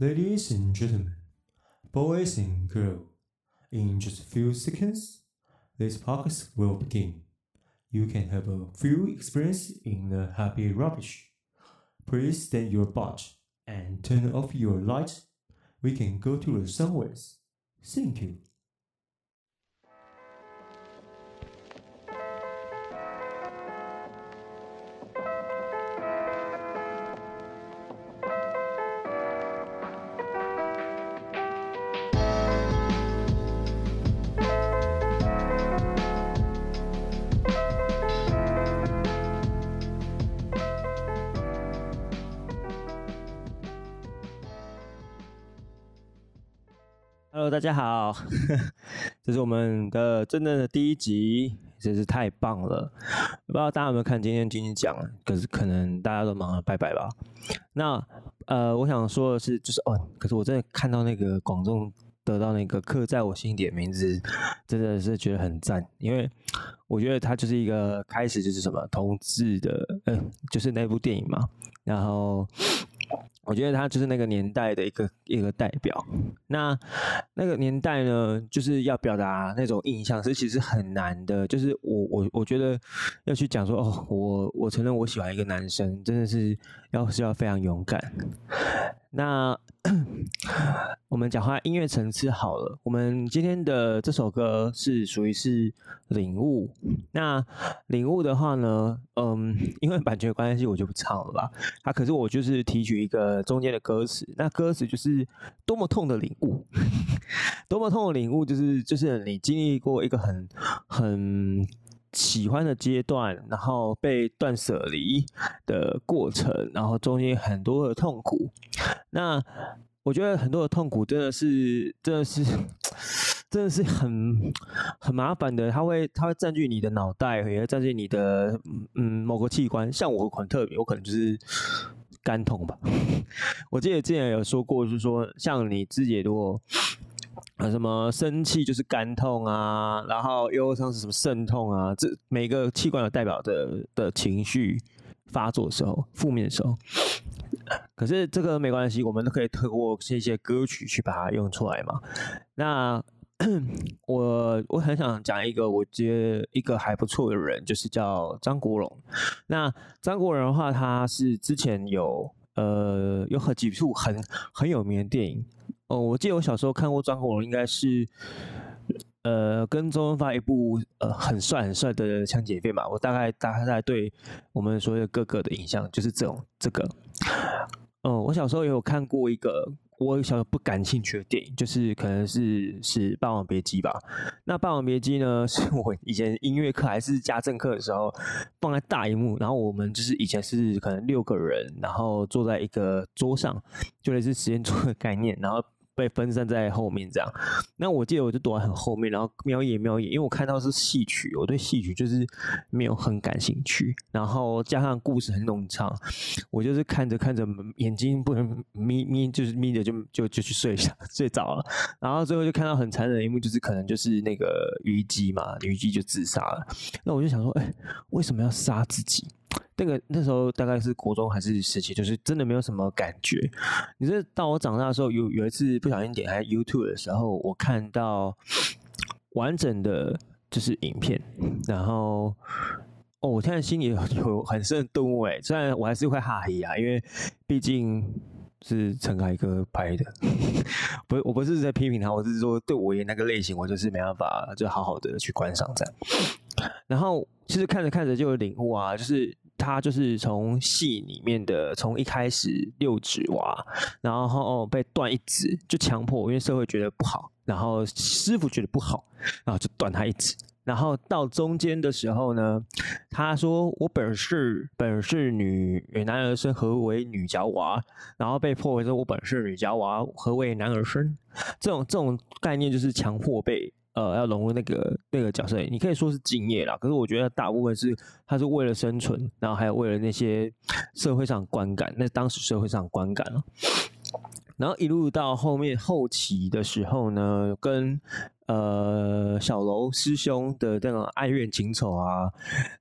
Ladies and gentlemen, boys and girls, in just a few seconds, this podcast will begin. You can have a few experience in the happy rubbish. Please stand your butt and turn off your light. We can go to the somewhere. Thank you. Hello，大家好，这是我们的真正的第一集，真是太棒了！不知道大家有没有看今天金曲奖？可是可能大家都忙了，拜拜吧。那呃，我想说的是，就是哦，可是我真的看到那个广众得到那个刻在我心底的名字，真的是觉得很赞，因为我觉得它就是一个开始，就是什么同志的，呃，就是那部电影嘛，然后。我觉得他就是那个年代的一个一个代表。那那个年代呢，就是要表达那种印象是其实很难的。就是我我我觉得要去讲说哦，我我承认我喜欢一个男生，真的是要是要非常勇敢。那 我们讲话音乐层次好了，我们今天的这首歌是属于是领悟。那领悟的话呢，嗯，因为版权关系，我就不唱了吧。啊，可是我就是提取一个中间的歌词，那歌词就是多么痛的领悟，多么痛的领悟，就是就是你经历过一个很很。喜欢的阶段，然后被断舍离的过程，然后中间很多的痛苦。那我觉得很多的痛苦真的是，真的是，真的是很很麻烦的。它会，它会占据你的脑袋，也会占据你的嗯某个器官。像我很特别，我可能就是肝痛吧。我记得之前有说过，就是说像你自己如果。啊，什么生气就是肝痛啊，然后忧伤是什么肾痛啊？这每个器官有代表的的情绪发作的时候，负面的时候。可是这个没关系，我们都可以透过这些歌曲去把它用出来嘛。那我我很想讲一个我觉得一个还不错的人，就是叫张国荣。那张国荣的话，他是之前有呃有很几部很很有名的电影。哦，我记得我小时候看过张国荣，应该是，呃，跟周润发一部呃很帅很帅的枪姐片吧。我大概大概对我们所有哥哥的印象就是这种这个。哦，我小时候也有看过一个我小时候不感兴趣的电影，就是可能是是《霸王别姬》吧。那《霸王别姬》呢，是我以前音乐课还是家政课的时候放在大荧幕，然后我们就是以前是可能六个人，然后坐在一个桌上，就类似实验桌的概念，然后。被分散在后面这样，那我记得我就躲在很后面，然后瞄一眼瞄一眼，因为我看到是戏曲，我对戏曲就是没有很感兴趣，然后加上故事很冗长，我就是看着看着眼睛不能眯眯，就是眯着就就就去睡下 睡着了，然后最后就看到很残忍的一幕，就是可能就是那个虞姬嘛，虞姬就自杀了，那我就想说，哎，为什么要杀自己？那个那时候大概是国中还是时期，就是真的没有什么感觉。你是到我长大的时候，有有一次不小心点开 YouTube 的时候，我看到完整的就是影片，然后哦，我现在心里有很深的顿悟哎，虽然我还是会哈嘿啊，因为毕竟是陈凯歌拍的，不我不是在批评他，我是说对我演那个类型，我就是没办法就好好的去观赏这样。然后其实看着看着就有领悟啊，就是。他就是从戏里面的，从一开始六指娃，然后被断一指，就强迫，因为社会觉得不好，然后师傅觉得不好，然后就断他一指。然后到中间的时候呢，他说：“我本是本是女男儿身，何为女娇娃？”然后被迫为说：“我本是女娇娃，何为男儿身？”这种这种概念就是强迫被。呃，要融入那个那个角色，你可以说是敬业啦。可是我觉得大部分是他是为了生存，然后还有为了那些社会上观感，那当时社会上观感了。然后一路到后面后期的时候呢，跟呃小楼师兄的那种爱怨情仇啊，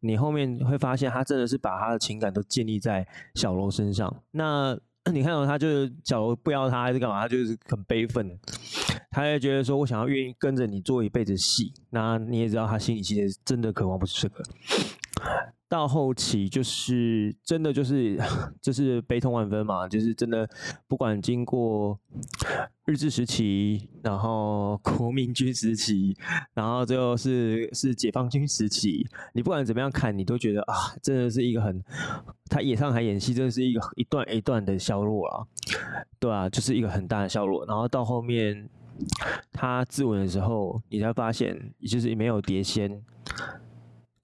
你后面会发现他真的是把他的情感都建立在小楼身上。那你看到他就是假如不要他还是干嘛，他就是很悲愤，他也觉得说我想要愿意跟着你做一辈子戏，那你也知道他心里其实真的渴望不是这个。到后期就是真的就是 就是悲痛万分嘛，就是真的不管经过日治时期，然后国民军时期，然后最后是是解放军时期，你不管怎么样看，你都觉得啊，真的是一个很他演上海演戏，真的是一个一段一段的削弱啊，对啊，就是一个很大的削弱。然后到后面他自刎的时候，你才发现，也就是没有碟仙。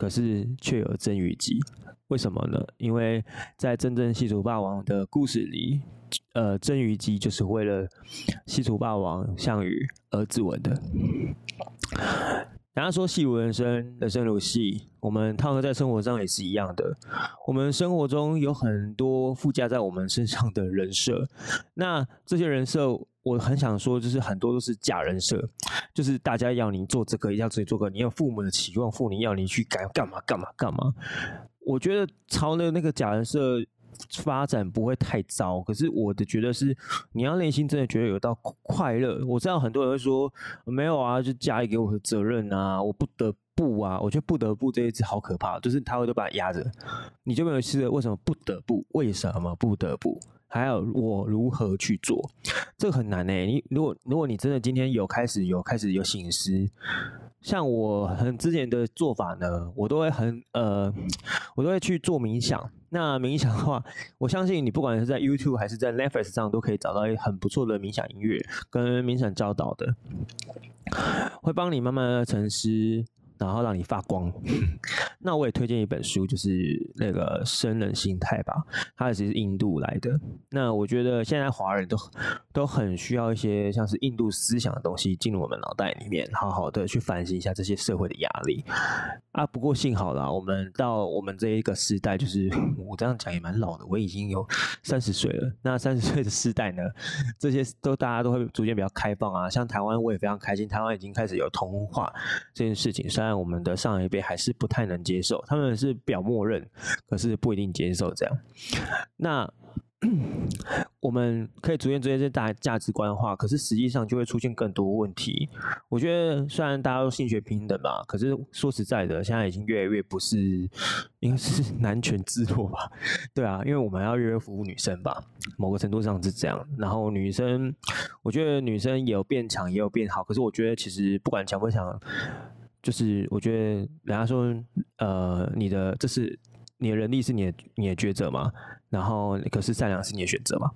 可是却有真虞姬，为什么呢？因为在真正西楚霸王的故事里，呃，曾于基就是为了西楚霸王项羽而自刎的。大家说戏如人生，人生如戏，我们套用在生活上也是一样的。我们生活中有很多附加在我们身上的人设，那这些人设。我很想说，就是很多都是假人设，就是大家要你做这个，要自己做个，你有父母的期望，父母要你去干干嘛干嘛干嘛。我觉得朝那那个假人设发展不会太糟，可是我的觉得是你要内心真的觉得有到快乐。我知道很多人会说没有啊，就家里给我的责任啊，我不得不啊。我觉得不得不这一次好可怕，就是他会都把它压着，你就没有试着为什么不得不？为什么不得不？还有我如何去做，这个很难诶。你如果如果你真的今天有开始有开始有醒思，像我很之前的做法呢，我都会很呃，我都会去做冥想。那冥想的话，我相信你不管是在 YouTube 还是在 Netflix 上，都可以找到一很不错的冥想音乐跟冥想教导的，会帮你慢慢的沉思。然后让你发光。那我也推荐一本书，就是那个《生人心态》吧，它其实是印度来的。那我觉得现在华人都都很需要一些像是印度思想的东西进入我们脑袋里面，好好的去反省一下这些社会的压力啊。不过幸好啦，我们到我们这一个时代，就是 我这样讲也蛮老的，我已经有三十岁了。那三十岁的时代呢，这些都大家都会逐渐比较开放啊。像台湾，我也非常开心，台湾已经开始有同化这件事情，虽然。我们的上一辈还是不太能接受，他们是表默认，可是不一定接受这样。那 我们可以逐渐逐渐这大价值观化，可是实际上就会出现更多问题。我觉得虽然大家都性学平等吧，可是说实在的，现在已经越来越不是，应该是男权自弱吧？对啊，因为我们要越来越服务女生吧，某个程度上是这样。然后女生，我觉得女生也有变强，也有变好，可是我觉得其实不管强不强。就是我觉得人家说，呃，你的这是你的能力是你的你的抉择嘛，然后可是善良是你的选择嘛，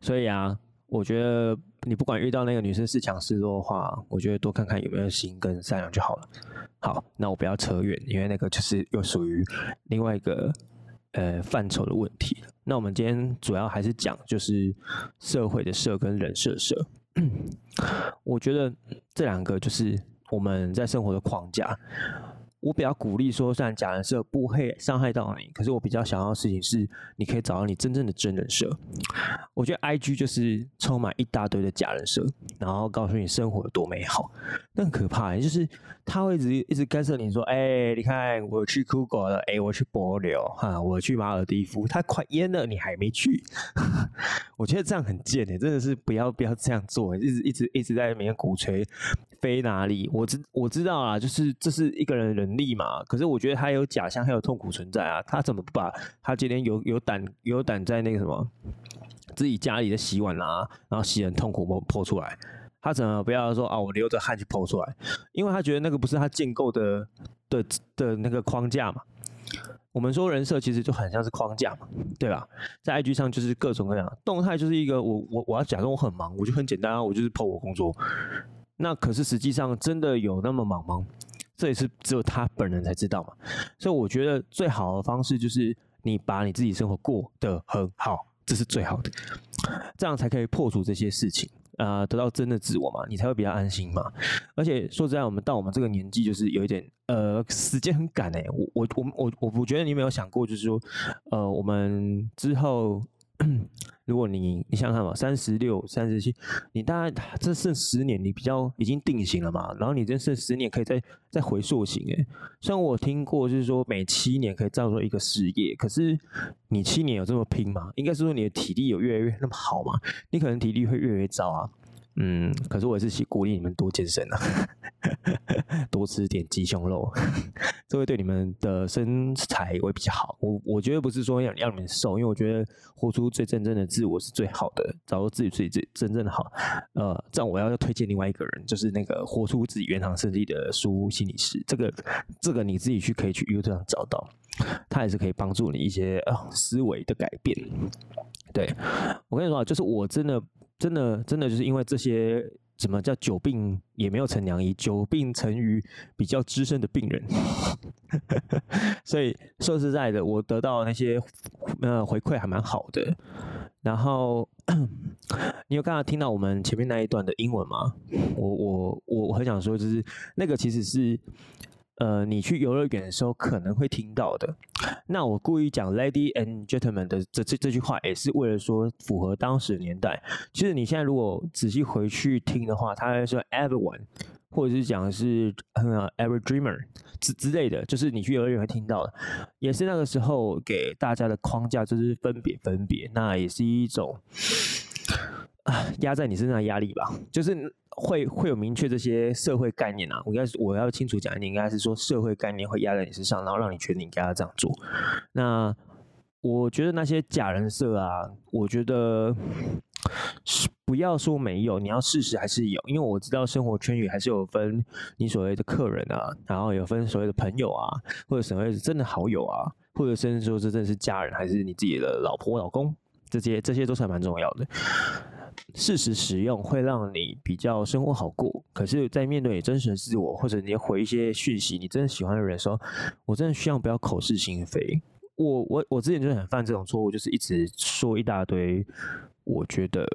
所以啊，我觉得你不管遇到那个女生是强是弱的话，我觉得多看看有没有心跟善良就好了。好，那我不要扯远，因为那个就是又属于另外一个呃范畴的问题。那我们今天主要还是讲就是社会的社跟人设社，我觉得这两个就是。我们在生活的框架，我比较鼓励说，虽然假人设不会伤害到你，可是我比较想要的事情是，你可以找到你真正的真人设。我觉得 IG 就是充满一大堆的假人设，然后告诉你生活有多美好，那很可怕。就是他会一直一直干涉你说，哎、你看我去酷狗了，哎、欸，我去帛琉，哈，我去马尔地夫，他快淹了，你还没去。我觉得这样很贱哎，真的是不要不要这样做，一直一直一直在里面鼓吹。飞哪里？我知我知道啊，就是这是一个人的能力嘛。可是我觉得他有假象，还有痛苦存在啊。他怎么不把他今天有有胆有胆在那个什么自己家里的洗碗啊，然后洗很痛苦，我剖出来？他怎么不要说啊？我流着汗去剖出来？因为他觉得那个不是他建构的的的那个框架嘛。我们说人设其实就很像是框架嘛，对吧？在 IG 上就是各种各样动态，就是一个我我我要假装我很忙，我就很简单啊，我就是 po 我工作。那可是实际上真的有那么忙吗？这也是只有他本人才知道嘛。所以我觉得最好的方式就是你把你自己生活过得很好，这是最好的，这样才可以破除这些事情啊、得到真的自我嘛，你才会比较安心嘛。而且说实在，我们到我们这个年纪，就是有一点呃，时间很赶哎。我我我我我我觉得你有没有想过，就是说呃，我们之后 如果你你想想看嘛，三十六、三十七，你大概这剩十年，你比较已经定型了嘛。然后你这剩十年可以再再回溯型诶。虽然我听过就是说每七年可以造作一个事业，可是你七年有这么拼吗？应该是说你的体力有越来越那么好吗？你可能体力会越来越糟啊。嗯，可是我也是鼓励你们多健身啊，多吃点鸡胸肉，这会对你们的身材会比较好。我我觉得不是说要要你们瘦，因为我觉得活出最真正的自我是最好的，找到自己最最真正的好。呃，这样我要推荐另外一个人，就是那个活出自己原厂设计的书心理师。这个这个你自己去可以去 YouTube 上找到，他也是可以帮助你一些呃思维的改变。对，我跟你说啊，就是我真的。真的，真的就是因为这些，什么叫久病也没有成良医，久病成于比较资深的病人，所以说实在的，我得到那些呃回馈还蛮好的。然后你有刚刚听到我们前面那一段的英文吗？我我我我很想说，就是那个其实是。呃，你去游乐园的时候可能会听到的。那我故意讲 “lady and gentleman 的这这这句话，也是为了说符合当时的年代。其实你现在如果仔细回去听的话，他会说 “everyone”，或者是讲是呃 “every dreamer” 之之类的，就是你去游乐园会听到的，也是那个时候给大家的框架，就是分别分别，那也是一种啊压在你身上的压力吧，就是。会会有明确这些社会概念啊，我应该是我要清楚讲你，应该是说社会概念会压在你身上，然后让你觉得你应该要这样做。那我觉得那些假人设啊，我觉得是不要说没有，你要事实还是有，因为我知道生活圈里还是有分你所谓的客人啊，然后有分所谓的朋友啊，或者所谓的真的好友啊，或者甚至说这真的是家人，还是你自己的老婆老公，这些这些都是还蛮重要的。适时使用会让你比较生活好过，可是，在面对你真实的自我，或者你回一些讯息，你真的喜欢的人说，我真的希望不要口是心非。我我我之前就很犯这种错误，就是一直说一大堆。我觉得，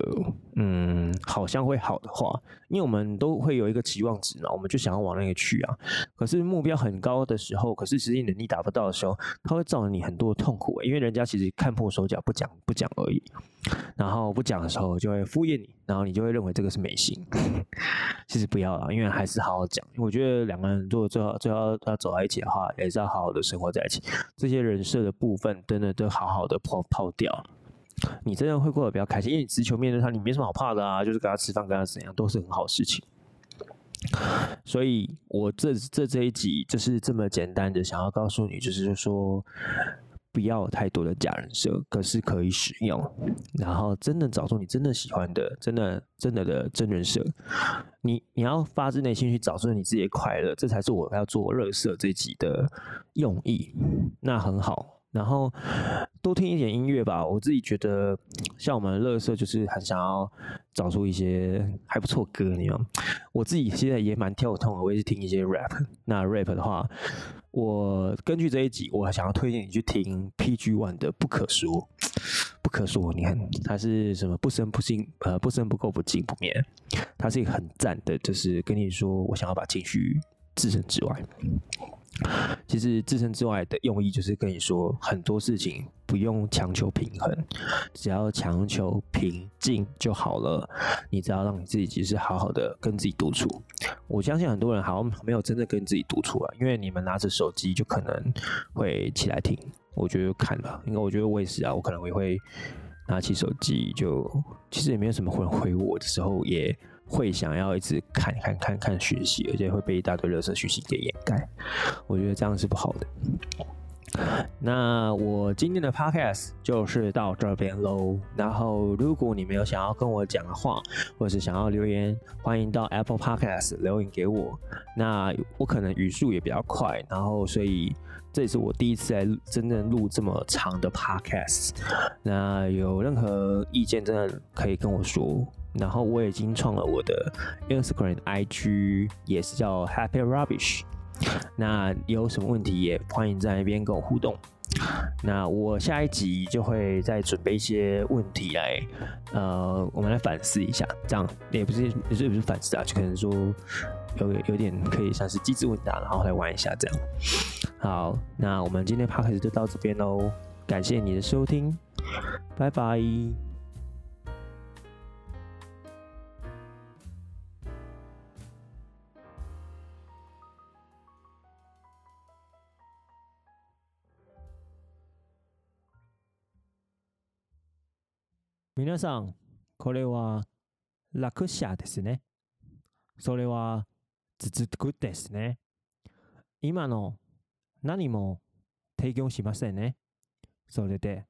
嗯，好像会好的话，因为我们都会有一个期望值嘛，我们就想要往那个去啊。可是目标很高的时候，可是实际能力达不到的时候，它会造成你很多痛苦。因为人家其实看破手脚，不讲不讲而已。然后不讲的时候，就会敷衍你，然后你就会认为这个是美心。其实不要了，因为还是好好讲。我觉得两个人如果最后最后要走在一起的话，也是要好好的生活在一起。这些人设的部分，真的都好好的抛抛掉。你真的会过得比较开心，因为你直球面对他，你没什么好怕的啊，就是跟他吃饭，跟他怎样都是很好事情。所以我这这这一集就是这么简单的，想要告诉你，就是说不要太多的假人设，可是可以使用，然后真的找出你真的喜欢的，真的真的的真人设。你你要发自内心去找出你自己的快乐，这才是我要做垃圾这集的用意。那很好。然后多听一点音乐吧，我自己觉得像我们乐色就是很想要找出一些还不错歌，你知道吗？我自己现在也蛮跳痛的，我也是听一些 rap。那 rap 的话，我根据这一集，我想要推荐你去听 PG One 的《不可说》，不可说，你看它是什么？不生不息，呃，不生不垢，不净不灭。它是一个很赞的，就是跟你说，我想要把情绪置身之外。其实自身之外的用意就是跟你说，很多事情不用强求平衡，只要强求平静就好了。你只要让你自己其实好好的跟自己独处。我相信很多人好像没有真的跟自己独处啊，因为你们拿着手机就可能会起来听。我觉得看吧，因为我觉得我也是啊，我可能也会拿起手机就，其实也没有什么人回我的时候也。会想要一直看看看看学习，而且会被一大堆热色讯息给掩盖。我觉得这样是不好的。那我今天的 podcast 就是到这边喽。然后，如果你没有想要跟我讲的话，或者是想要留言，欢迎到 Apple Podcast 留言给我。那我可能语速也比较快，然后所以这也是我第一次来真正录这么长的 podcast。那有任何意见，真的可以跟我说。然后我已经创了我的 Instagram IG，也是叫 Happy Rubbish。那有什么问题也欢迎在那边跟我互动。那我下一集就会再准备一些问题来，呃，我们来反思一下。这样也不是也不是反思啊，就可能说有有点可以像是机智问答，然后来玩一下这样。好，那我们今天 Podcast 就到这边喽，感谢你的收听。拜拜。皆さん、これは楽者ですね。それは続くですね。今の何も提供しませんね。それで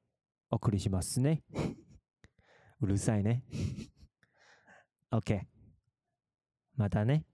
お送りしますね。うるさいね。OK。またね。